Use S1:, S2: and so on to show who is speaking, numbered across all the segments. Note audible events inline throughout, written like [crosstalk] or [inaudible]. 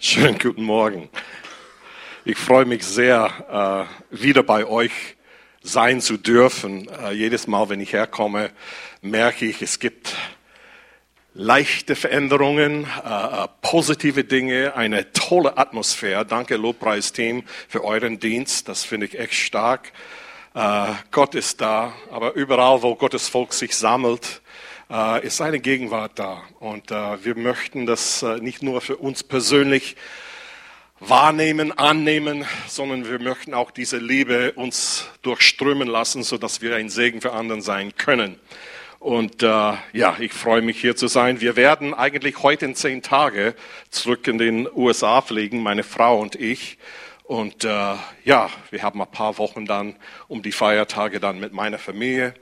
S1: Schönen guten Morgen. Ich freue mich sehr, äh, wieder bei euch sein zu dürfen. Äh, jedes Mal, wenn ich herkomme, merke ich, es gibt leichte Veränderungen, äh, positive Dinge, eine tolle Atmosphäre. Danke, Lobpreisteam, für euren Dienst. Das finde ich echt stark. Gott ist da, aber überall, wo Gottes Volk sich sammelt, äh, ist seine Gegenwart da. Und äh, wir möchten das äh, nicht nur für uns persönlich wahrnehmen, annehmen, sondern wir möchten auch diese Liebe uns durchströmen lassen, sodass wir ein Segen für anderen sein können. Und äh, ja, ich freue mich hier zu sein. Wir werden eigentlich heute in zehn Tage zurück in den USA fliegen, meine Frau und ich. Und äh, ja, wir haben ein paar Wochen dann um die Feiertage dann mit meiner Familie.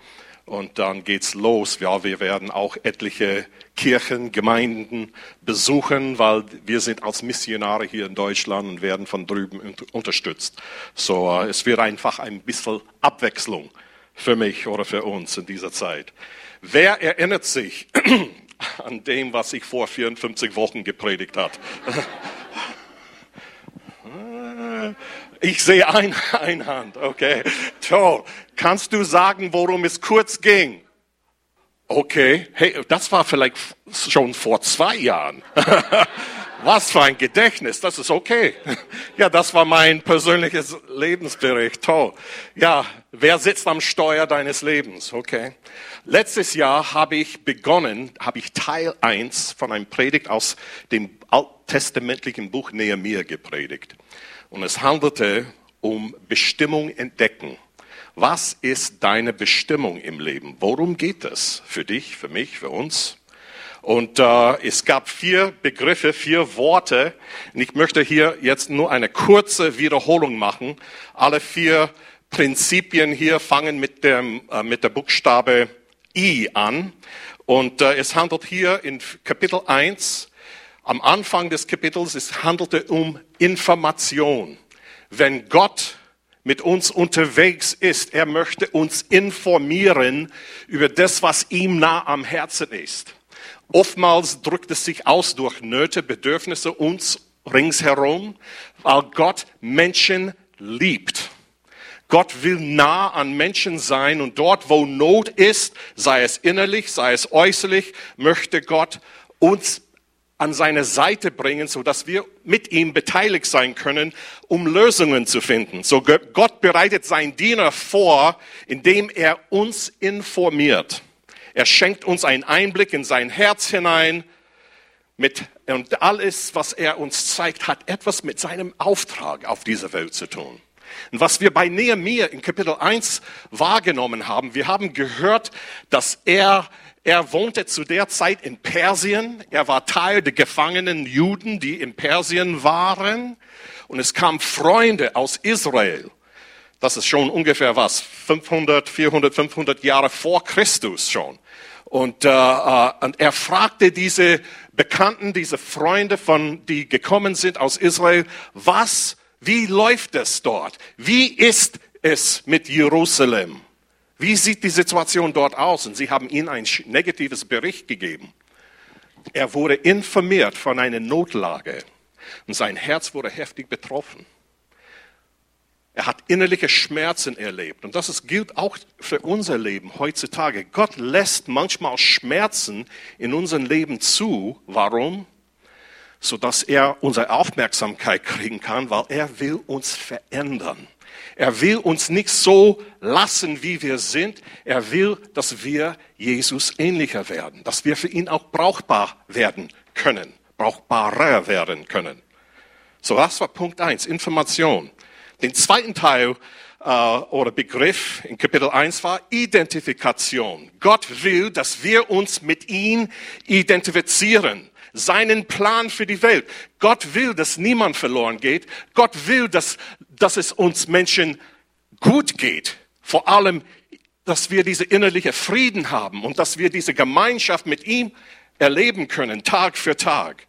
S1: Und dann geht's los. Ja, wir werden auch etliche Kirchen, Gemeinden besuchen, weil wir sind als Missionare hier in Deutschland und werden von drüben unterstützt. So, äh, es wird einfach ein bisschen Abwechslung für mich oder für uns in dieser Zeit. Wer erinnert sich [clears throat] an dem, was ich vor 54 Wochen gepredigt hat? [laughs] Ich sehe ein, [laughs] eine Hand, okay. Toll. Kannst du sagen, worum es kurz ging? Okay, hey, das war vielleicht schon vor zwei Jahren. [laughs] Was für ein Gedächtnis, das ist okay. [laughs] Ja, das war mein persönliches Lebensbericht. Toll. Ja, wer sitzt am Steuer deines Lebens? Okay. Letztes Jahr habe ich begonnen, habe ich Teil 1 von einem Predigt aus dem alttestamentlichen Buch Nehemiah gepredigt. Und es handelte um Bestimmung entdecken. Was ist deine Bestimmung im Leben? Worum geht es für dich, für mich, für uns? Und äh, es gab vier Begriffe, vier Worte. Und ich möchte hier jetzt nur eine kurze Wiederholung machen. Alle vier Prinzipien hier fangen mit dem äh, mit der Buchstabe I an. Und äh, es handelt hier in Kapitel 1 am Anfang des Kapitels, es handelte um Information. Wenn Gott mit uns unterwegs ist, er möchte uns informieren über das, was ihm nah am Herzen ist. Oftmals drückt es sich aus durch Nöte, Bedürfnisse uns ringsherum, weil Gott Menschen liebt. Gott will nah an Menschen sein und dort, wo Not ist, sei es innerlich, sei es äußerlich, möchte Gott uns an seine Seite bringen, so dass wir mit ihm beteiligt sein können, um Lösungen zu finden. So Gott bereitet seinen Diener vor, indem er uns informiert. Er schenkt uns einen Einblick in sein Herz hinein. Mit, und alles, was er uns zeigt, hat etwas mit seinem Auftrag auf dieser Welt zu tun. Und was wir bei Nehemiah in Kapitel 1 wahrgenommen haben, wir haben gehört, dass er er wohnte zu der Zeit in Persien. Er war Teil der gefangenen Juden, die in Persien waren. Und es kamen Freunde aus Israel. Das ist schon ungefähr was? 500, 400, 500 Jahre vor Christus schon. Und, äh, äh, und er fragte diese Bekannten, diese Freunde von, die gekommen sind aus Israel, was, wie läuft es dort? Wie ist es mit Jerusalem? Wie sieht die Situation dort aus? Und sie haben ihm ein negatives Bericht gegeben. Er wurde informiert von einer Notlage und sein Herz wurde heftig betroffen. Er hat innerliche Schmerzen erlebt. Und das gilt auch für unser Leben heutzutage. Gott lässt manchmal Schmerzen in unserem Leben zu. Warum? Sodass er unsere Aufmerksamkeit kriegen kann, weil er will uns verändern. Er will uns nicht so lassen, wie wir sind. Er will, dass wir Jesus ähnlicher werden, dass wir für ihn auch brauchbar werden können, brauchbarer werden können. So, das war Punkt eins: Information. Den zweiten Teil äh, oder Begriff in Kapitel 1 war Identifikation. Gott will, dass wir uns mit ihm identifizieren seinen Plan für die Welt. Gott will, dass niemand verloren geht. Gott will, dass, dass es uns Menschen gut geht. Vor allem, dass wir diese innerliche Frieden haben und dass wir diese Gemeinschaft mit ihm erleben können, Tag für Tag.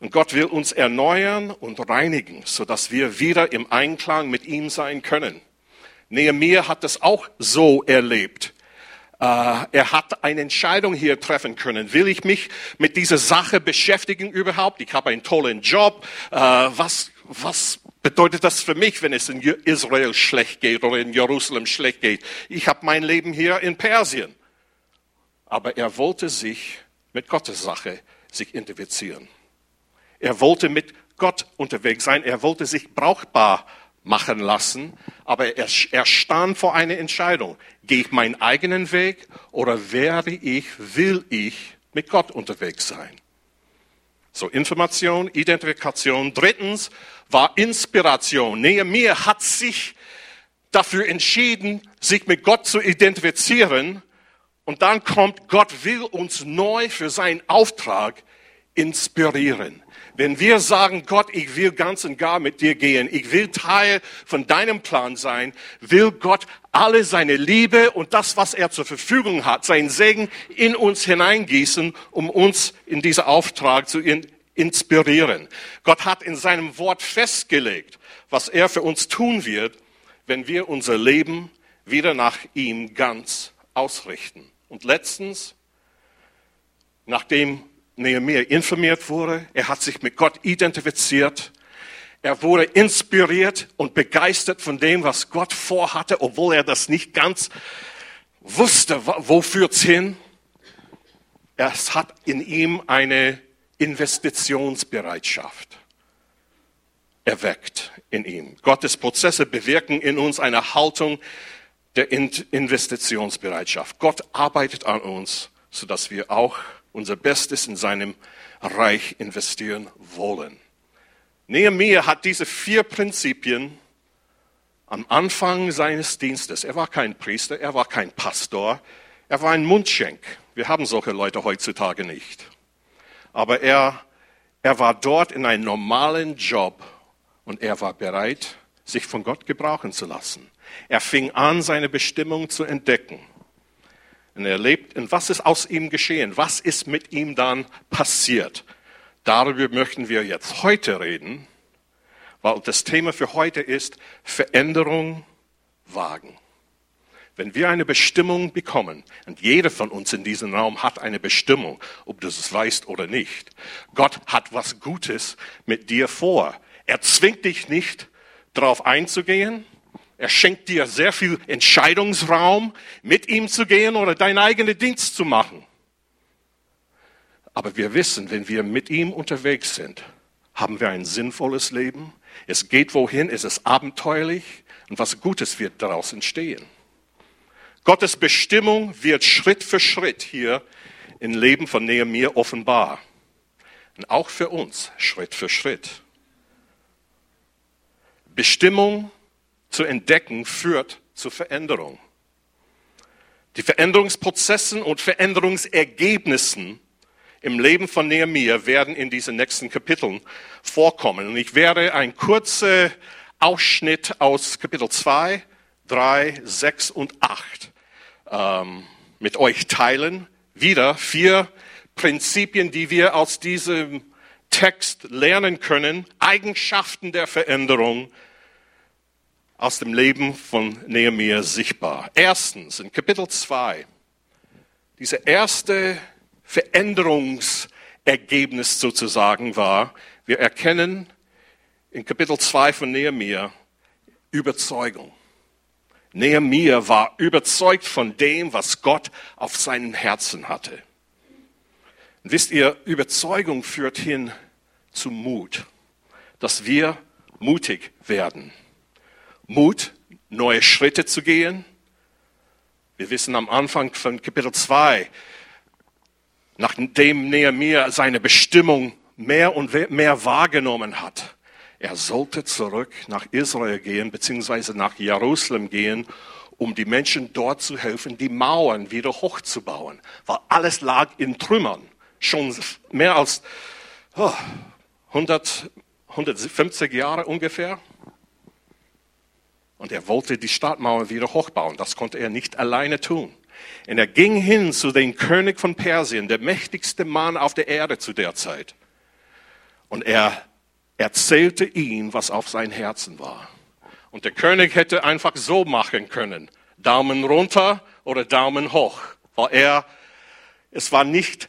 S1: Und Gott will uns erneuern und reinigen, sodass wir wieder im Einklang mit ihm sein können. Nehemiah hat das auch so erlebt. Äh, er hat eine Entscheidung hier treffen können. Will ich mich mit dieser Sache beschäftigen überhaupt? Ich habe einen tollen Job. Äh, was, was bedeutet das für mich, wenn es in Israel schlecht geht oder in Jerusalem schlecht geht? Ich habe mein Leben hier in Persien. Aber er wollte sich mit Gottes Sache sich identifizieren. Er wollte mit Gott unterwegs sein. Er wollte sich brauchbar machen lassen. Aber er, er stand vor einer Entscheidung. Gehe ich meinen eigenen Weg oder werde ich, will ich mit Gott unterwegs sein? So Information, Identifikation. Drittens war Inspiration. Nehemiah hat sich dafür entschieden, sich mit Gott zu identifizieren. Und dann kommt, Gott will uns neu für seinen Auftrag inspirieren. Wenn wir sagen, Gott, ich will ganz und gar mit dir gehen, ich will Teil von deinem Plan sein, will Gott alle seine Liebe und das, was er zur Verfügung hat, seinen Segen in uns hineingießen, um uns in diesen Auftrag zu inspirieren. Gott hat in seinem Wort festgelegt, was er für uns tun wird, wenn wir unser Leben wieder nach ihm ganz ausrichten. Und letztens, nachdem Nehemiah informiert wurde, er hat sich mit Gott identifiziert, er wurde inspiriert und begeistert von dem, was Gott vorhatte, obwohl er das nicht ganz wusste, wo führt's hin. Es hat in ihm eine Investitionsbereitschaft erweckt in ihm. Gottes Prozesse bewirken in uns eine Haltung der Investitionsbereitschaft. Gott arbeitet an uns, sodass wir auch unser Bestes in seinem Reich investieren wollen. Nehemiah hat diese vier Prinzipien am Anfang seines Dienstes. Er war kein Priester, er war kein Pastor, er war ein Mundschenk. Wir haben solche Leute heutzutage nicht. Aber er, er war dort in einem normalen Job und er war bereit, sich von Gott gebrauchen zu lassen. Er fing an, seine Bestimmung zu entdecken. Und er lebt, und was ist aus ihm geschehen? Was ist mit ihm dann passiert? Darüber möchten wir jetzt heute reden, weil das Thema für heute ist Veränderung wagen. Wenn wir eine Bestimmung bekommen, und jeder von uns in diesem Raum hat eine Bestimmung, ob du es weißt oder nicht, Gott hat was Gutes mit dir vor. Er zwingt dich nicht, darauf einzugehen, er schenkt dir sehr viel Entscheidungsraum, mit ihm zu gehen oder deinen eigenen Dienst zu machen. Aber wir wissen, wenn wir mit ihm unterwegs sind, haben wir ein sinnvolles Leben. Es geht wohin, es ist abenteuerlich und was Gutes wird daraus entstehen. Gottes Bestimmung wird Schritt für Schritt hier im Leben von Nehemiah offenbar. Und auch für uns Schritt für Schritt. Bestimmung zu entdecken führt zu Veränderung. Die Veränderungsprozessen und Veränderungsergebnissen im Leben von Nehemiah werden in diesen nächsten Kapiteln vorkommen. Und ich werde einen kurzen Ausschnitt aus Kapitel 2, 3, 6 und 8 ähm, mit euch teilen. Wieder vier Prinzipien, die wir aus diesem Text lernen können. Eigenschaften der Veränderung, aus dem Leben von Nehemiah sichtbar. Erstens, in Kapitel 2, diese erste Veränderungsergebnis sozusagen war, wir erkennen in Kapitel 2 von Nehemiah Überzeugung. Nehemiah war überzeugt von dem, was Gott auf seinem Herzen hatte. Und wisst ihr, Überzeugung führt hin zu Mut, dass wir mutig werden. Mut, neue Schritte zu gehen. Wir wissen am Anfang von Kapitel 2, nachdem Nehemiah seine Bestimmung mehr und mehr wahrgenommen hat, er sollte zurück nach Israel gehen, beziehungsweise nach Jerusalem gehen, um die Menschen dort zu helfen, die Mauern wieder hochzubauen, weil alles lag in Trümmern. Schon mehr als oh, 100, 150 Jahre ungefähr. Und er wollte die Stadtmauer wieder hochbauen. Das konnte er nicht alleine tun. Und er ging hin zu dem König von Persien, der mächtigste Mann auf der Erde zu der Zeit. Und er erzählte ihm, was auf sein Herzen war. Und der König hätte einfach so machen können. Daumen runter oder Daumen hoch. weil er, es war nicht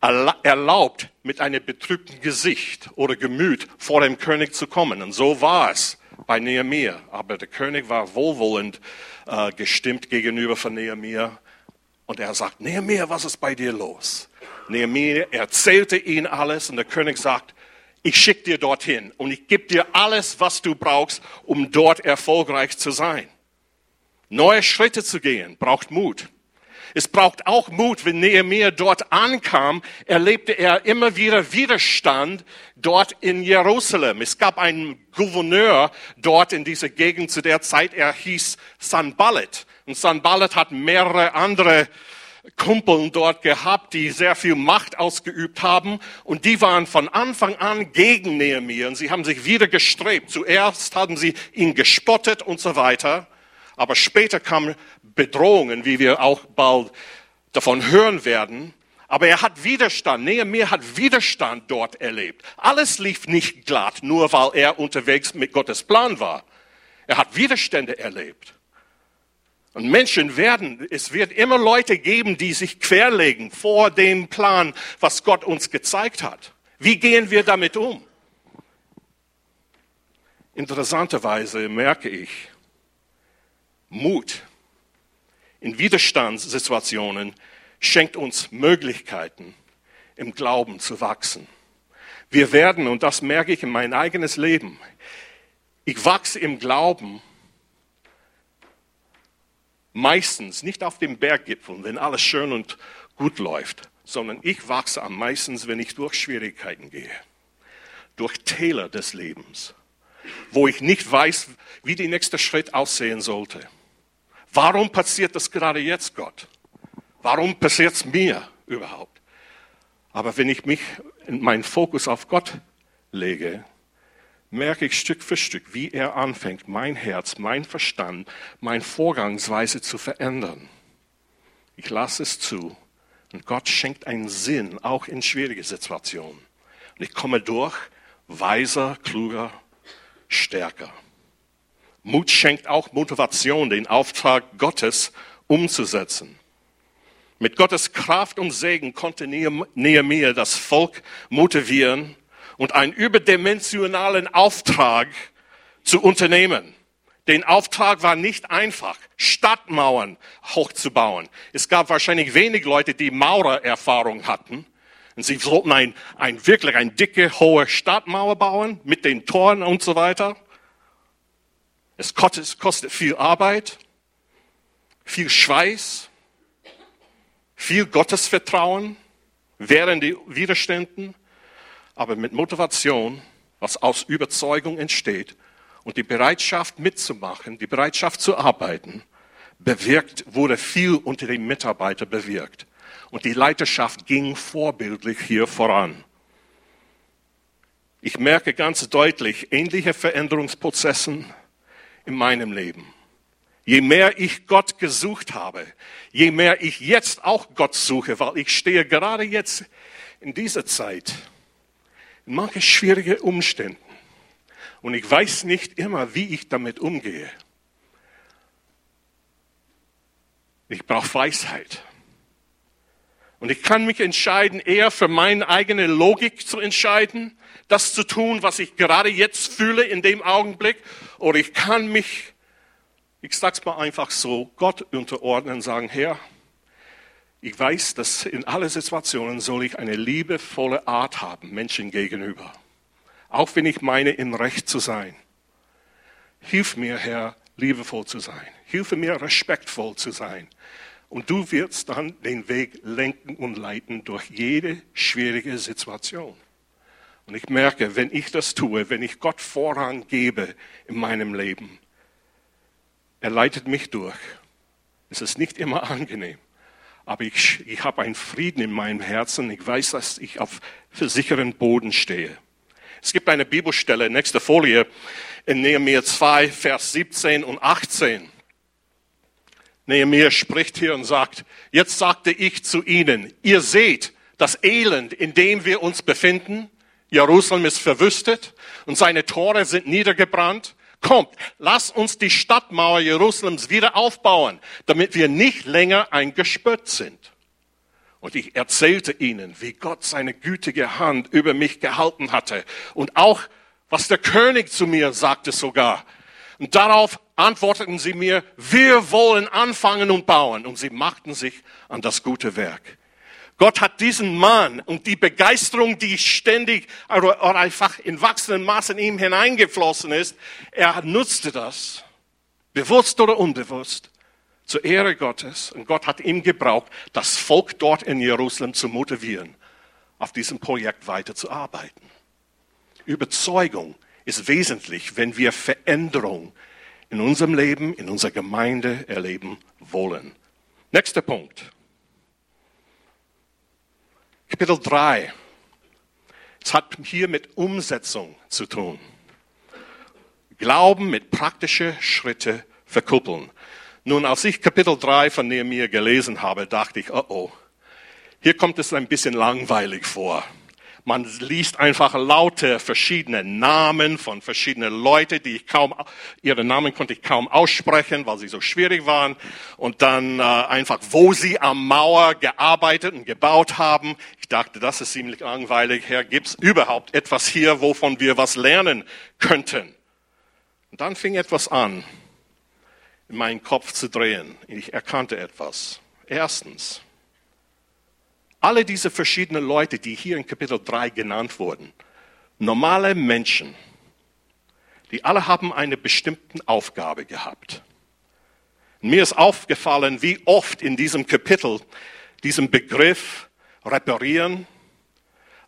S1: erlaubt, mit einem betrübten Gesicht oder Gemüt vor dem König zu kommen. Und so war es bei Nehemiah. Aber der König war wohlwollend äh, gestimmt gegenüber von Nehemiah. Und er sagt, Nehemiah, was ist bei dir los? Nehemiah erzählte ihn alles und der König sagt, ich schicke dir dorthin und ich gebe dir alles, was du brauchst, um dort erfolgreich zu sein. Neue Schritte zu gehen braucht Mut. Es braucht auch Mut, wenn Nehemiah dort ankam, erlebte er immer wieder Widerstand dort in Jerusalem. Es gab einen Gouverneur dort in dieser Gegend zu der Zeit, er hieß Sanballat. Und Sanballat hat mehrere andere Kumpeln dort gehabt, die sehr viel Macht ausgeübt haben und die waren von Anfang an gegen Nehemiah und sie haben sich wieder gestrebt. Zuerst haben sie ihn gespottet und so weiter, aber später kamen Bedrohungen, wie wir auch bald davon hören werden. Aber er hat Widerstand, Nehemiah hat Widerstand dort erlebt. Alles lief nicht glatt, nur weil er unterwegs mit Gottes Plan war. Er hat Widerstände erlebt. Und Menschen werden, es wird immer Leute geben, die sich querlegen vor dem Plan, was Gott uns gezeigt hat. Wie gehen wir damit um? Interessanterweise merke ich, Mut in Widerstandssituationen schenkt uns Möglichkeiten, im Glauben zu wachsen. Wir werden, und das merke ich in mein eigenes Leben, ich wachse im Glauben meistens nicht auf dem Berggipfel, wenn alles schön und gut läuft, sondern ich wachse am meisten, wenn ich durch Schwierigkeiten gehe, durch Täler des Lebens, wo ich nicht weiß, wie der nächste Schritt aussehen sollte. Warum passiert das gerade jetzt, Gott? Warum passiert es mir überhaupt? Aber wenn ich mich in meinen Fokus auf Gott lege, merke ich Stück für Stück, wie er anfängt, mein Herz, mein Verstand, meine Vorgangsweise zu verändern. Ich lasse es zu und Gott schenkt einen Sinn, auch in schwierigen Situationen. Und ich komme durch, weiser, kluger, stärker. Mut schenkt auch Motivation, den Auftrag Gottes umzusetzen. Mit Gottes Kraft und Segen konnte Nehemiah das Volk motivieren, und einen überdimensionalen Auftrag zu unternehmen. Den Auftrag war nicht einfach, Stadtmauern hochzubauen. Es gab wahrscheinlich wenig Leute, die Maurererfahrung hatten. Und sie sollten ein, ein wirklich ein dicke, hohe Stadtmauer bauen mit den Toren und so weiter. Es kostet, viel Arbeit, viel Schweiß, viel Gottesvertrauen während die Widerständen aber mit Motivation, was aus Überzeugung entsteht und die Bereitschaft mitzumachen, die Bereitschaft zu arbeiten, bewirkt, wurde viel unter den Mitarbeitern bewirkt. Und die Leiterschaft ging vorbildlich hier voran. Ich merke ganz deutlich ähnliche Veränderungsprozessen in meinem Leben. Je mehr ich Gott gesucht habe, je mehr ich jetzt auch Gott suche, weil ich stehe gerade jetzt in dieser Zeit manche schwierige Umstände. Und ich weiß nicht immer, wie ich damit umgehe. Ich brauche Weisheit. Und ich kann mich entscheiden, eher für meine eigene Logik zu entscheiden, das zu tun, was ich gerade jetzt fühle in dem Augenblick. Oder ich kann mich, ich sag's mal einfach so, Gott unterordnen und sagen, Herr, ich weiß, dass in allen Situationen soll ich eine liebevolle Art haben, Menschen gegenüber. Auch wenn ich meine, im Recht zu sein. Hilf mir, Herr, liebevoll zu sein. Hilfe mir, respektvoll zu sein. Und du wirst dann den Weg lenken und leiten durch jede schwierige Situation. Und ich merke, wenn ich das tue, wenn ich Gott Vorrang gebe in meinem Leben, er leitet mich durch. Es ist nicht immer angenehm aber ich, ich habe einen Frieden in meinem Herzen. Ich weiß, dass ich auf sicheren Boden stehe. Es gibt eine Bibelstelle, nächste Folie, in Nehemiah 2, Vers 17 und 18. Nehemiah spricht hier und sagt, jetzt sagte ich zu ihnen, ihr seht das Elend, in dem wir uns befinden. Jerusalem ist verwüstet und seine Tore sind niedergebrannt. Kommt, lasst uns die Stadtmauer Jerusalems wieder aufbauen, damit wir nicht länger ein Gespött sind. Und ich erzählte ihnen, wie Gott seine gütige Hand über mich gehalten hatte und auch, was der König zu mir sagte sogar. Und darauf antworteten sie mir, wir wollen anfangen und bauen. Und sie machten sich an das gute Werk. Gott hat diesen Mann und die Begeisterung, die ständig oder einfach in wachsendem Maß in ihm hineingeflossen ist, er nutzte das, bewusst oder unbewusst, zur Ehre Gottes. Und Gott hat ihm gebraucht, das Volk dort in Jerusalem zu motivieren, auf diesem Projekt weiterzuarbeiten. Überzeugung ist wesentlich, wenn wir Veränderung in unserem Leben, in unserer Gemeinde erleben wollen. Nächster Punkt. Kapitel 3. Es hat hier mit Umsetzung zu tun. Glauben mit praktischen Schritte verkuppeln. Nun, als ich Kapitel 3 von Nehemiah gelesen habe, dachte ich, oh oh, hier kommt es ein bisschen langweilig vor. Man liest einfach lauter verschiedene Namen von verschiedenen Leuten, die ich kaum, ihre Namen konnte ich kaum aussprechen, weil sie so schwierig waren. Und dann äh, einfach, wo sie am Mauer gearbeitet und gebaut haben. Ich dachte, das ist ziemlich langweilig. Herr, gibt's überhaupt etwas hier, wovon wir was lernen könnten? Und dann fing etwas an, in meinen Kopf zu drehen. Ich erkannte etwas. Erstens, alle diese verschiedenen Leute, die hier in Kapitel 3 genannt wurden, normale Menschen, die alle haben eine bestimmte Aufgabe gehabt. Mir ist aufgefallen, wie oft in diesem Kapitel diesem Begriff reparieren,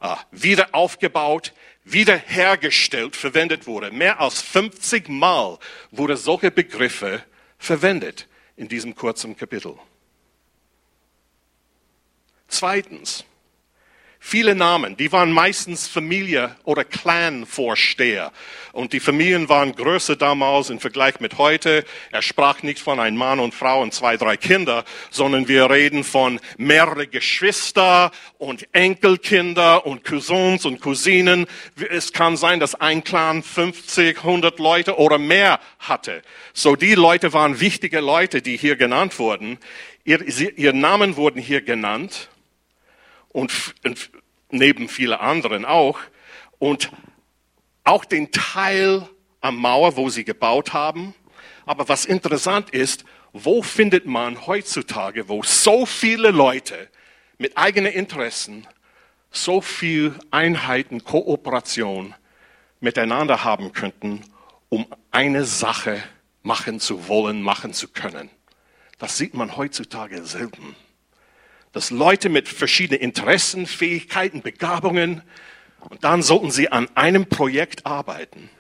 S1: äh, wieder aufgebaut, wiederhergestellt verwendet wurde. Mehr als 50 Mal wurde solche Begriffe verwendet in diesem kurzen Kapitel. Zweitens, viele Namen, die waren meistens Familie- oder Clan-Vorsteher. Und die Familien waren größer damals im Vergleich mit heute. Er sprach nicht von einem Mann und Frau und zwei, drei Kinder, sondern wir reden von mehrere Geschwister und Enkelkinder und Cousins und Cousinen. Es kann sein, dass ein Clan 50, 100 Leute oder mehr hatte. So die Leute waren wichtige Leute, die hier genannt wurden. Ihr, ihr Namen wurden hier genannt und, und neben viele anderen auch. Und auch den Teil am Mauer, wo sie gebaut haben. Aber was interessant ist, wo findet man heutzutage, wo so viele Leute mit eigenen Interessen so viel Einheiten, Kooperation miteinander haben könnten, um eine Sache machen zu wollen, machen zu können. Das sieht man heutzutage selten dass Leute mit verschiedenen Interessen, Fähigkeiten, Begabungen, und dann sollten sie an einem Projekt arbeiten.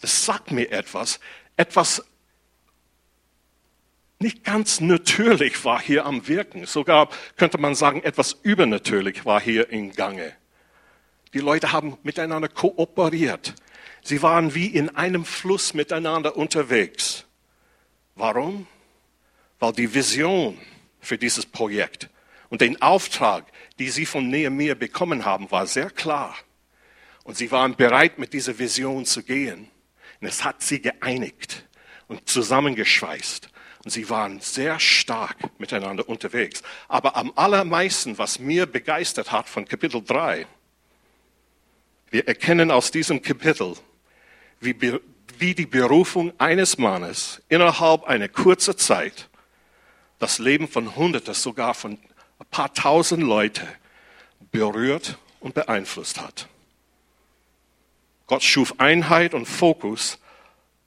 S1: Das sagt mir etwas, etwas nicht ganz natürlich war hier am Wirken. Sogar könnte man sagen, etwas übernatürlich war hier in Gange. Die Leute haben miteinander kooperiert. Sie waren wie in einem Fluss miteinander unterwegs. Warum? Weil die Vision für dieses Projekt und den Auftrag, die sie von Nehemiah bekommen haben, war sehr klar. Und sie waren bereit, mit dieser Vision zu gehen. Und es hat sie geeinigt und zusammengeschweißt. Und sie waren sehr stark miteinander unterwegs. Aber am allermeisten, was mir begeistert hat von Kapitel 3, wir erkennen aus diesem Kapitel, wie, wie die Berufung eines Mannes innerhalb einer kurzen Zeit das Leben von Hunderten, sogar von paar tausend Leute berührt und beeinflusst hat. Gott schuf Einheit und Fokus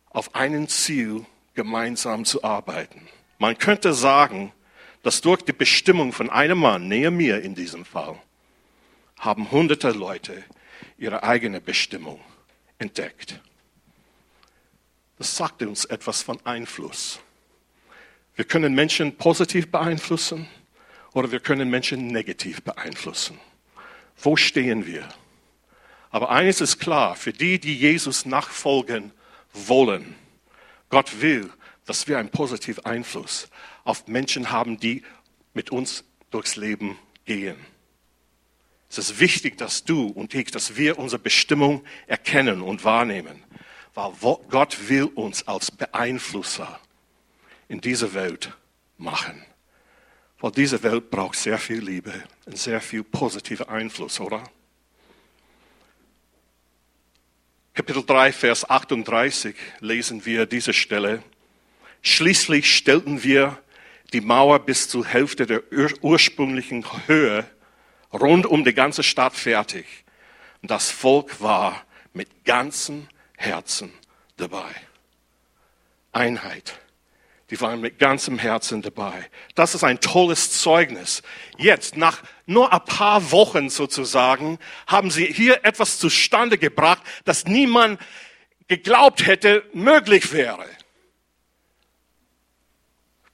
S1: auf einen Ziel, gemeinsam zu arbeiten. Man könnte sagen, dass durch die Bestimmung von einem Mann, näher mir in diesem Fall, haben hunderte Leute ihre eigene Bestimmung entdeckt. Das sagt uns etwas von Einfluss. Wir können Menschen positiv beeinflussen oder wir können Menschen negativ beeinflussen. Wo stehen wir? Aber eines ist klar, für die, die Jesus nachfolgen wollen, Gott will, dass wir einen positiven Einfluss auf Menschen haben, die mit uns durchs Leben gehen. Es ist wichtig, dass du und ich, dass wir unsere Bestimmung erkennen und wahrnehmen. weil Gott will uns als Beeinflusser in dieser Welt machen. Weil diese Welt braucht sehr viel Liebe und sehr viel positiver Einfluss, oder? Kapitel 3, Vers 38 lesen wir diese Stelle. Schließlich stellten wir die Mauer bis zur Hälfte der ursprünglichen Höhe rund um die ganze Stadt fertig. Und das Volk war mit ganzem Herzen dabei. Einheit. Die waren mit ganzem Herzen dabei. Das ist ein tolles Zeugnis. Jetzt, nach nur ein paar Wochen sozusagen, haben sie hier etwas zustande gebracht, das niemand geglaubt hätte, möglich wäre.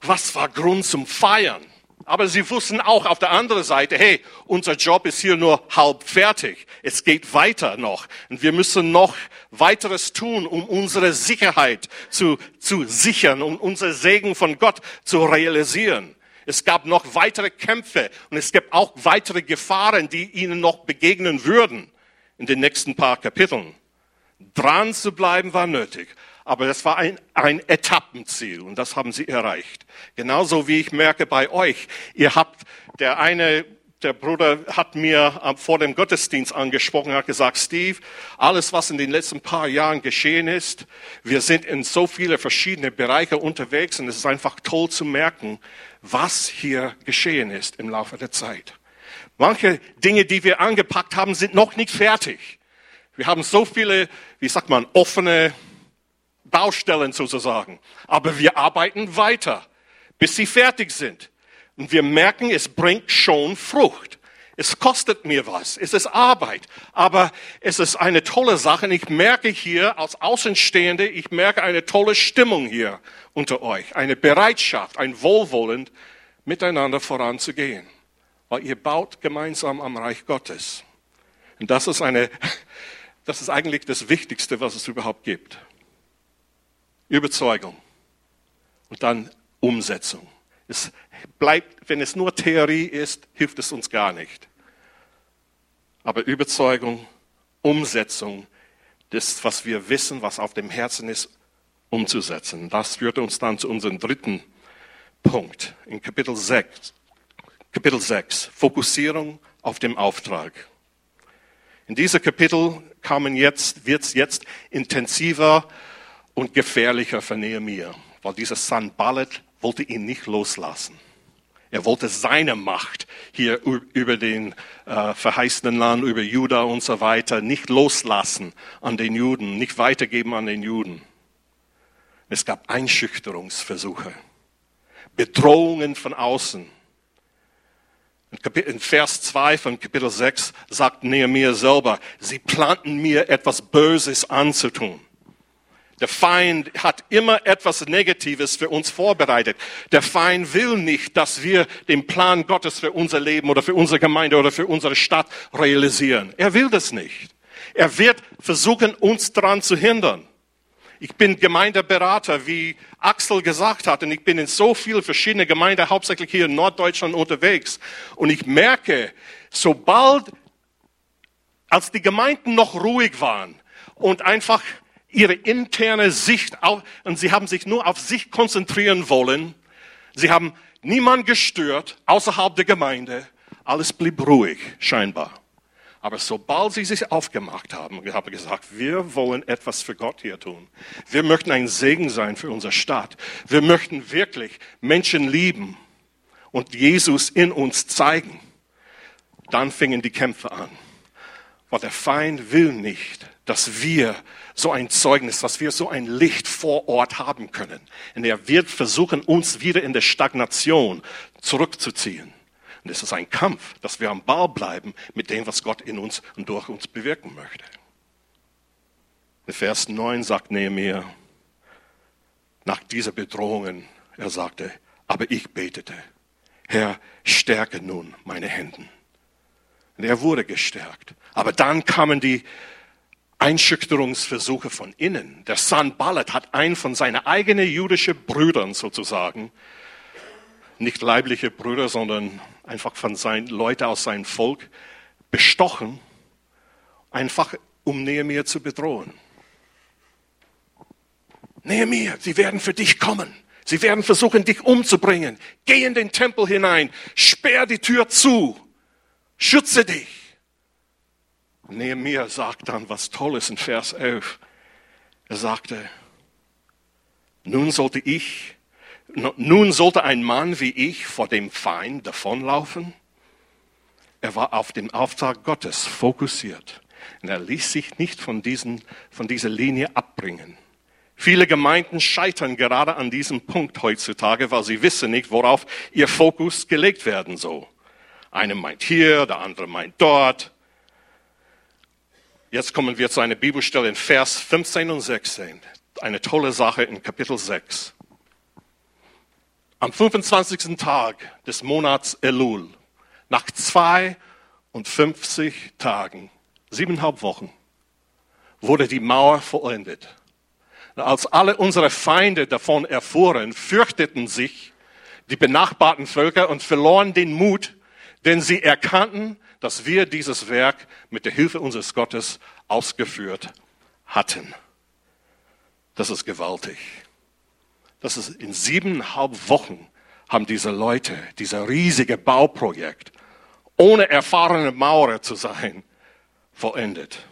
S1: Was war Grund zum Feiern? Aber sie wussten auch auf der anderen Seite, hey, unser Job ist hier nur halb fertig. Es geht weiter noch. Und wir müssen noch weiteres tun, um unsere Sicherheit zu, zu sichern, um unser Segen von Gott zu realisieren. Es gab noch weitere Kämpfe und es gibt auch weitere Gefahren, die ihnen noch begegnen würden in den nächsten paar Kapiteln. Dran zu bleiben war nötig. Aber das war ein, ein Etappenziel und das haben sie erreicht. Genauso wie ich merke bei euch. Ihr habt, der eine, der Bruder hat mir vor dem Gottesdienst angesprochen, hat gesagt, Steve, alles, was in den letzten paar Jahren geschehen ist, wir sind in so viele verschiedene Bereiche unterwegs und es ist einfach toll zu merken, was hier geschehen ist im Laufe der Zeit. Manche Dinge, die wir angepackt haben, sind noch nicht fertig. Wir haben so viele, wie sagt man, offene Baustellen sozusagen. Aber wir arbeiten weiter, bis sie fertig sind. Und wir merken, es bringt schon Frucht. Es kostet mir was. Es ist Arbeit. Aber es ist eine tolle Sache. Und ich merke hier als Außenstehende, ich merke eine tolle Stimmung hier unter euch. Eine Bereitschaft, ein Wohlwollen, miteinander voranzugehen. Weil ihr baut gemeinsam am Reich Gottes. Und das ist eine, [laughs] das ist eigentlich das Wichtigste, was es überhaupt gibt. Überzeugung und dann Umsetzung. Es bleibt, wenn es nur Theorie ist, hilft es uns gar nicht. Aber Überzeugung, Umsetzung, das, was wir wissen, was auf dem Herzen ist, umzusetzen. Das führt uns dann zu unserem dritten Punkt in Kapitel 6. Kapitel 6, Fokussierung auf dem Auftrag. In diesem Kapitel jetzt, wird es jetzt intensiver und gefährlicher für Nehemiah, weil dieser Sanballat wollte ihn nicht loslassen. Er wollte seine Macht hier über den äh, verheißenen Land, über Juda und so weiter nicht loslassen an den Juden, nicht weitergeben an den Juden. Es gab Einschüchterungsversuche, Bedrohungen von außen. In Vers 2 von Kapitel 6 sagt Nehemiah selber, sie planten mir etwas Böses anzutun. Der Feind hat immer etwas Negatives für uns vorbereitet. Der Feind will nicht, dass wir den Plan Gottes für unser Leben oder für unsere Gemeinde oder für unsere Stadt realisieren. Er will das nicht. Er wird versuchen, uns daran zu hindern. Ich bin Gemeindeberater, wie Axel gesagt hat, und ich bin in so vielen verschiedenen Gemeinden, hauptsächlich hier in Norddeutschland unterwegs. Und ich merke, sobald, als die Gemeinden noch ruhig waren und einfach ihre interne Sicht auf, und sie haben sich nur auf sich konzentrieren wollen. Sie haben niemand gestört außerhalb der Gemeinde. Alles blieb ruhig, scheinbar. Aber sobald sie sich aufgemacht haben, haben gesagt, wir wollen etwas für Gott hier tun. Wir möchten ein Segen sein für unsere Stadt. Wir möchten wirklich Menschen lieben und Jesus in uns zeigen. Dann fingen die Kämpfe an. Weil der Feind will nicht, dass wir so ein Zeugnis, dass wir so ein Licht vor Ort haben können. Und er wird versuchen, uns wieder in der Stagnation zurückzuziehen. Und es ist ein Kampf, dass wir am Ball bleiben mit dem, was Gott in uns und durch uns bewirken möchte. Vers 9 sagt Nehemiah, nach dieser Bedrohungen, er sagte, aber ich betete, Herr, stärke nun meine Hände. Und er wurde gestärkt. Aber dann kamen die Einschüchterungsversuche von innen. Der Sanballat hat einen von seinen eigenen jüdischen Brüdern sozusagen, nicht leibliche Brüder, sondern einfach von seinen Leuten aus seinem Volk, bestochen, einfach um Nehemiah zu bedrohen. Nehemiah, sie werden für dich kommen. Sie werden versuchen, dich umzubringen. Geh in den Tempel hinein, sperr die Tür zu, schütze dich. Nehemiah sagt dann was Tolles in Vers 11. Er sagte, nun sollte ich, nun sollte ein Mann wie ich vor dem Feind davonlaufen. Er war auf den Auftrag Gottes fokussiert. Und er ließ sich nicht von, diesen, von dieser Linie abbringen. Viele Gemeinden scheitern gerade an diesem Punkt heutzutage, weil sie wissen nicht, worauf ihr Fokus gelegt werden soll. Eine meint hier, der andere meint dort. Jetzt kommen wir zu einer Bibelstelle in Vers 15 und 16. Eine tolle Sache in Kapitel 6. Am 25. Tag des Monats Elul, nach 52 Tagen, siebeneinhalb Wochen, wurde die Mauer vollendet. Als alle unsere Feinde davon erfuhren, fürchteten sich die benachbarten Völker und verloren den Mut, denn sie erkannten, dass wir dieses Werk mit der Hilfe unseres Gottes ausgeführt hatten. Das ist gewaltig. Das ist in siebeneinhalb Wochen haben diese Leute, dieser riesige Bauprojekt, ohne erfahrene Maurer zu sein, vollendet.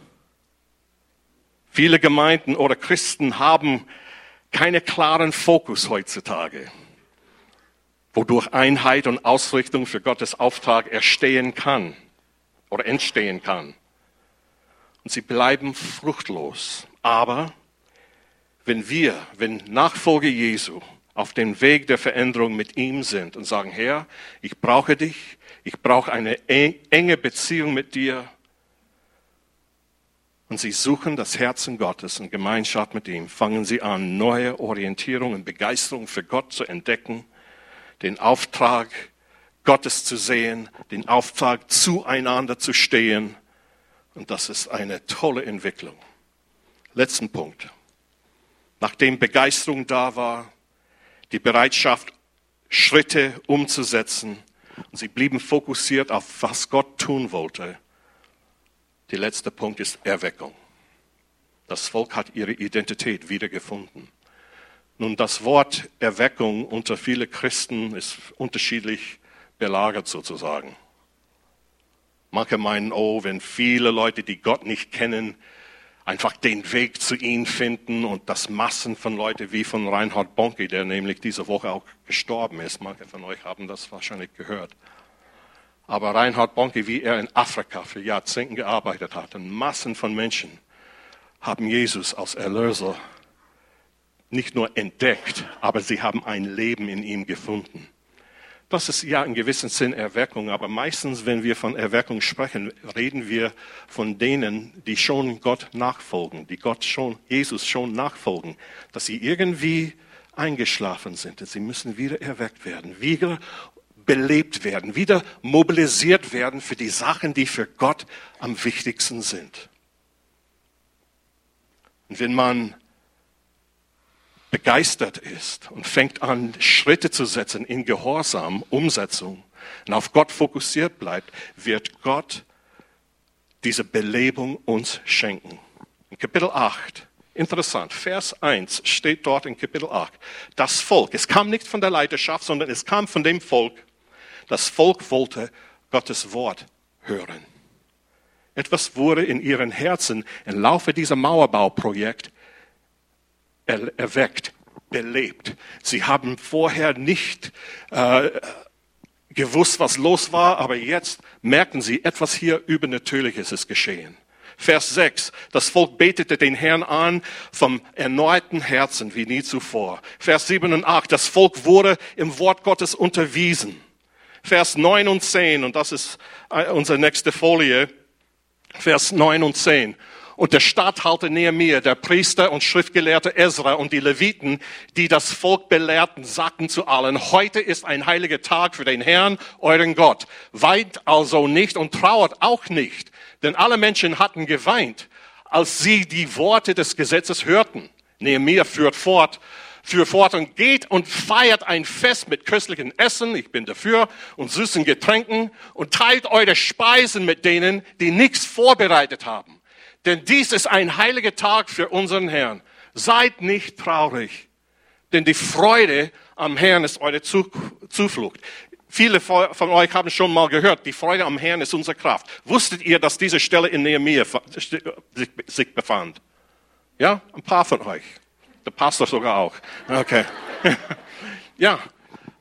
S1: Viele Gemeinden oder Christen haben keinen klaren Fokus heutzutage, wodurch Einheit und Ausrichtung für Gottes Auftrag erstehen kann oder entstehen kann. Und sie bleiben fruchtlos. Aber wenn wir, wenn Nachfolge Jesu auf dem Weg der Veränderung mit ihm sind und sagen, Herr, ich brauche dich, ich brauche eine enge Beziehung mit dir, und sie suchen das Herzen Gottes und Gemeinschaft mit ihm, fangen sie an, neue Orientierung und Begeisterung für Gott zu entdecken, den Auftrag Gottes zu sehen, den Auftrag zueinander zu stehen. Und das ist eine tolle Entwicklung. Letzten Punkt. Nachdem Begeisterung da war, die Bereitschaft, Schritte umzusetzen, und sie blieben fokussiert auf, was Gott tun wollte, der letzte Punkt ist Erweckung. Das Volk hat ihre Identität wiedergefunden. Nun, das Wort Erweckung unter viele Christen ist unterschiedlich belagert sozusagen. Manche meinen, oh, wenn viele Leute, die Gott nicht kennen, einfach den Weg zu ihm finden und das Massen von Leuten wie von Reinhard Bonke, der nämlich diese Woche auch gestorben ist. Manche von euch haben das wahrscheinlich gehört. Aber Reinhard Bonke, wie er in Afrika für Jahrzehnte gearbeitet hat, und Massen von Menschen haben Jesus als Erlöser nicht nur entdeckt, aber sie haben ein Leben in ihm gefunden. Das ist ja in gewissem Sinn Erweckung, aber meistens, wenn wir von Erweckung sprechen, reden wir von denen, die schon Gott nachfolgen, die Gott schon, Jesus schon nachfolgen, dass sie irgendwie eingeschlafen sind. Sie müssen wieder erweckt werden, wieder belebt werden, wieder mobilisiert werden für die Sachen, die für Gott am wichtigsten sind. Und wenn man begeistert ist und fängt an, Schritte zu setzen in Gehorsam, Umsetzung und auf Gott fokussiert bleibt, wird Gott diese Belebung uns schenken. In Kapitel 8 Interessant. Vers 1 steht dort in Kapitel 8. Das Volk, es kam nicht von der Leiterschaft, sondern es kam von dem Volk, das Volk wollte Gottes Wort hören. Etwas wurde in ihren Herzen im Laufe dieser Mauerbauprojekt erweckt, belebt. Sie haben vorher nicht äh, gewusst, was los war, aber jetzt merken sie, etwas hier Übernatürliches ist geschehen. Vers 6. Das Volk betete den Herrn an vom erneuten Herzen wie nie zuvor. Vers 7 und 8. Das Volk wurde im Wort Gottes unterwiesen. Vers 9 und 10, und das ist äh, unsere nächste Folie, Vers 9 und 10. Und der Statthalter Nehemiah, der Priester und Schriftgelehrte Ezra und die Leviten, die das Volk belehrten, sagten zu allen, heute ist ein heiliger Tag für den Herrn, euren Gott. Weint also nicht und trauert auch nicht, denn alle Menschen hatten geweint, als sie die Worte des Gesetzes hörten. Nehemiah führt fort, für fort und geht und feiert ein Fest mit köstlichen Essen, ich bin dafür, und süßen Getränken und teilt eure Speisen mit denen, die nichts vorbereitet haben. Denn dies ist ein heiliger Tag für unseren Herrn. Seid nicht traurig, denn die Freude am Herrn ist eure Zuflucht. Viele von euch haben schon mal gehört, die Freude am Herrn ist unsere Kraft. Wusstet ihr, dass diese Stelle in Nehemiah sich befand? Ja, ein paar von euch. Der Pastor sogar auch. Okay. [laughs] ja,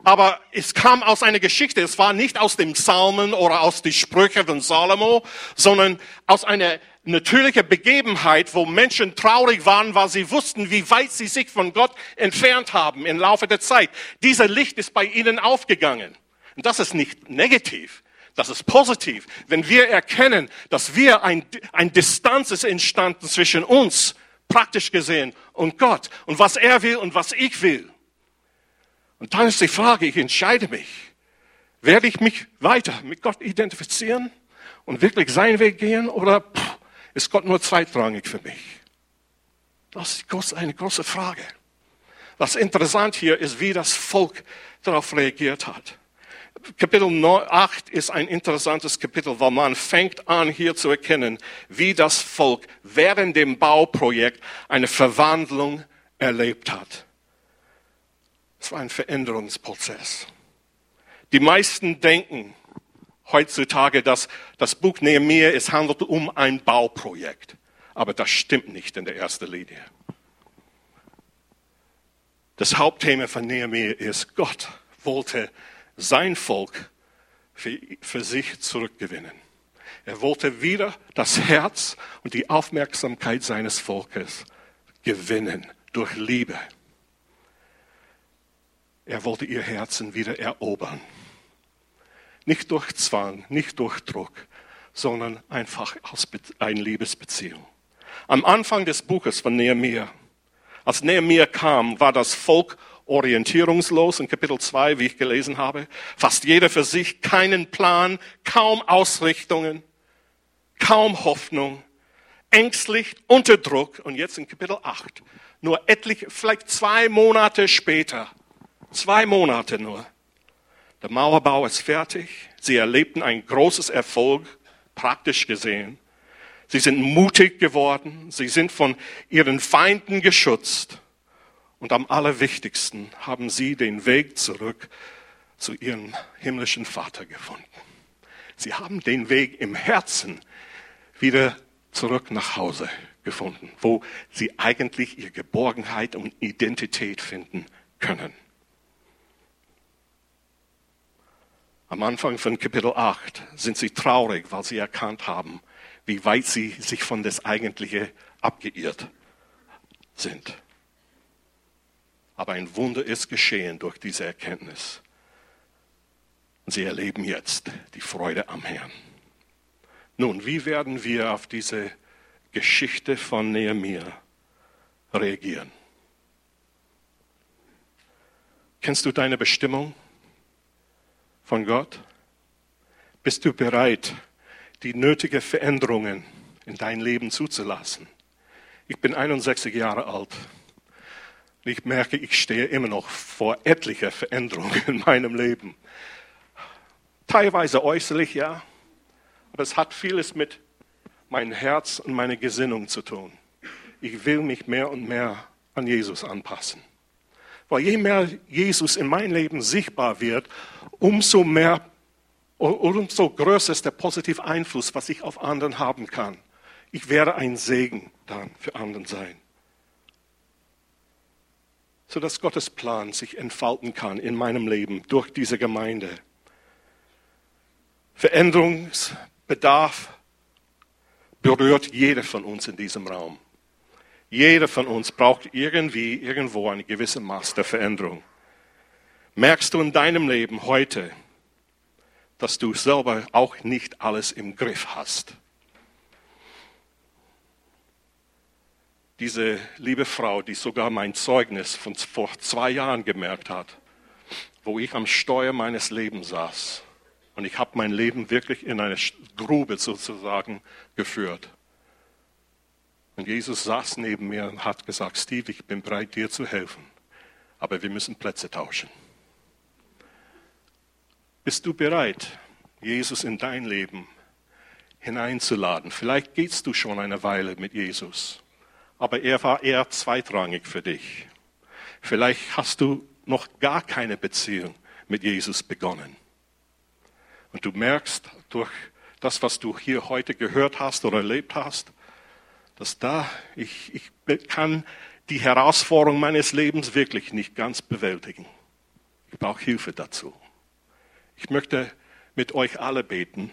S1: aber es kam aus einer Geschichte. Es war nicht aus dem Psalmen oder aus den Sprüchen von Salomo, sondern aus einer natürlichen Begebenheit, wo Menschen traurig waren, weil sie wussten, wie weit sie sich von Gott entfernt haben im Laufe der Zeit. Dieser Licht ist bei ihnen aufgegangen. Und das ist nicht negativ. Das ist positiv. Wenn wir erkennen, dass wir ein, ein Distanz ist entstanden zwischen uns, praktisch gesehen, und Gott, und was er will und was ich will. Und dann ist die Frage, ich entscheide mich. Werde ich mich weiter mit Gott identifizieren und wirklich seinen Weg gehen oder ist Gott nur zweitrangig für mich? Das ist eine große Frage. Was interessant hier ist, wie das Volk darauf reagiert hat. Kapitel 8 ist ein interessantes Kapitel, weil man fängt an hier zu erkennen, wie das Volk während dem Bauprojekt eine Verwandlung erlebt hat. Es war ein Veränderungsprozess. Die meisten denken heutzutage, dass das Buch Nehemiah, es handelt um ein Bauprojekt. Aber das stimmt nicht in der ersten Linie. Das Hauptthema von Nehemiah ist, Gott wollte sein Volk für, für sich zurückgewinnen. Er wollte wieder das Herz und die Aufmerksamkeit seines Volkes gewinnen durch Liebe. Er wollte ihr Herzen wieder erobern. Nicht durch Zwang, nicht durch Druck, sondern einfach aus einer Liebesbeziehung. Am Anfang des Buches von Nehemiah, als Nehemiah kam, war das Volk orientierungslos in Kapitel 2, wie ich gelesen habe. Fast jeder für sich, keinen Plan, kaum Ausrichtungen, kaum Hoffnung, ängstlich, unter Druck. Und jetzt in Kapitel 8, nur etliche, vielleicht zwei Monate später, zwei Monate nur, der Mauerbau ist fertig. Sie erlebten ein großes Erfolg, praktisch gesehen. Sie sind mutig geworden. Sie sind von ihren Feinden geschützt. Und am allerwichtigsten haben sie den Weg zurück zu ihrem himmlischen Vater gefunden. Sie haben den Weg im Herzen wieder zurück nach Hause gefunden, wo sie eigentlich ihre Geborgenheit und Identität finden können. Am Anfang von Kapitel 8 sind sie traurig, weil sie erkannt haben, wie weit sie sich von das Eigentliche abgeirrt sind. Aber ein Wunder ist geschehen durch diese Erkenntnis. Sie erleben jetzt die Freude am Herrn. Nun, wie werden wir auf diese Geschichte von Nehemiah reagieren? Kennst du deine Bestimmung von Gott? Bist du bereit, die nötigen Veränderungen in dein Leben zuzulassen? Ich bin 61 Jahre alt. Ich merke, ich stehe immer noch vor etlicher Veränderungen [laughs] in meinem Leben. Teilweise äußerlich, ja, aber es hat vieles mit meinem Herz und meiner Gesinnung zu tun. Ich will mich mehr und mehr an Jesus anpassen. Weil je mehr Jesus in mein Leben sichtbar wird, umso mehr, umso größer ist der positive Einfluss, was ich auf anderen haben kann. Ich werde ein Segen dann für anderen sein sodass Gottes Plan sich entfalten kann in meinem Leben durch diese Gemeinde. Veränderungsbedarf berührt jeder von uns in diesem Raum. Jeder von uns braucht irgendwie, irgendwo eine gewisse Maß der Veränderung. Merkst du in deinem Leben heute, dass du selber auch nicht alles im Griff hast? diese liebe Frau, die sogar mein Zeugnis von vor zwei Jahren gemerkt hat, wo ich am Steuer meines Lebens saß. Und ich habe mein Leben wirklich in eine Grube sozusagen geführt. Und Jesus saß neben mir und hat gesagt, Steve, ich bin bereit, dir zu helfen. Aber wir müssen Plätze tauschen. Bist du bereit, Jesus in dein Leben hineinzuladen? Vielleicht gehst du schon eine Weile mit Jesus. aber er war eher zweitrangig für dich. Vielleicht hast du noch gar keine Beziehung mit Jesus begonnen. Und du merkst durch das, was du hier heute gehört hast oder erlebt hast, dass da ich, ich kann die Herausforderung meines Lebens wirklich nicht ganz bewältigen. Ich brauche Hilfe dazu. Ich möchte mit euch alle beten.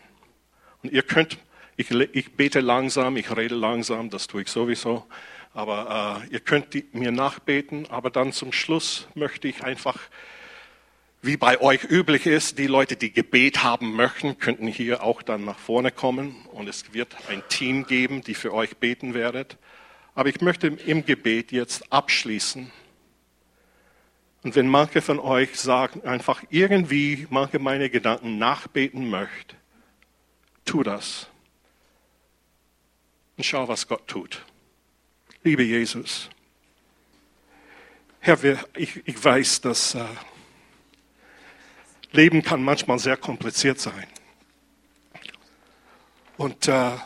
S1: Und ihr könnt, ich, ich bete langsam, ich rede langsam, das tue ich sowieso. Aber äh, ihr könnt die, mir nachbeten, aber dann zum Schluss möchte ich einfach, wie bei euch üblich ist, die Leute, die Gebet haben möchten, könnten hier auch dann nach vorne kommen und es wird ein Team geben, die für euch beten werdet. Aber ich möchte im Gebet jetzt abschließen. Und wenn manche von euch sagen, einfach irgendwie manche meine Gedanken nachbeten möchte, tu das. Und schau, was Gott tut. Liebe Jesus, Herr, ich, ich weiß, dass äh, Leben kann manchmal sehr kompliziert sein. Und äh,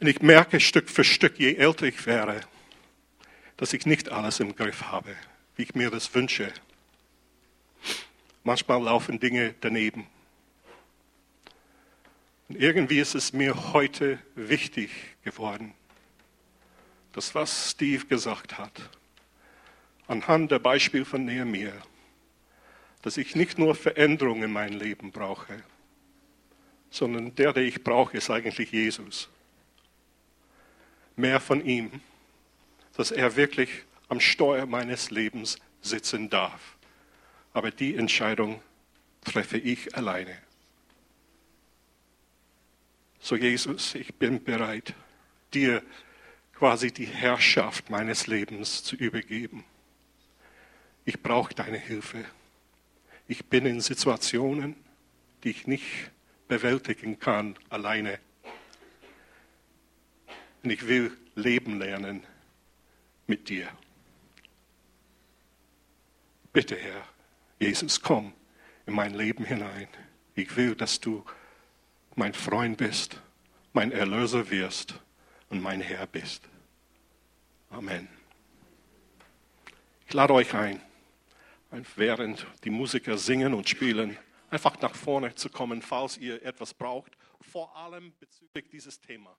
S1: ich merke Stück für Stück, je älter ich werde, dass ich nicht alles im Griff habe, wie ich mir das wünsche. Manchmal laufen Dinge daneben. Und irgendwie ist es mir heute wichtig geworden, das, was Steve gesagt hat, anhand der Beispiel von Nehemiah, dass ich nicht nur Veränderung in mein Leben brauche, sondern der, der ich brauche, ist eigentlich Jesus. Mehr von ihm, dass er wirklich am Steuer meines Lebens sitzen darf. Aber die Entscheidung treffe ich alleine. So Jesus, ich bin bereit, dir quasi die Herrschaft meines Lebens zu übergeben. Ich brauche deine Hilfe. Ich bin in Situationen, die ich nicht bewältigen kann alleine. Und ich will leben lernen mit dir. Bitte, Herr, Jesus, komm in mein Leben hinein. Ich will, dass du mein Freund bist, mein Erlöser wirst und mein Herr bist. Amen. Ich lade euch ein, während die Musiker singen und spielen, einfach nach vorne zu kommen, falls ihr etwas braucht, vor allem bezüglich dieses Thema.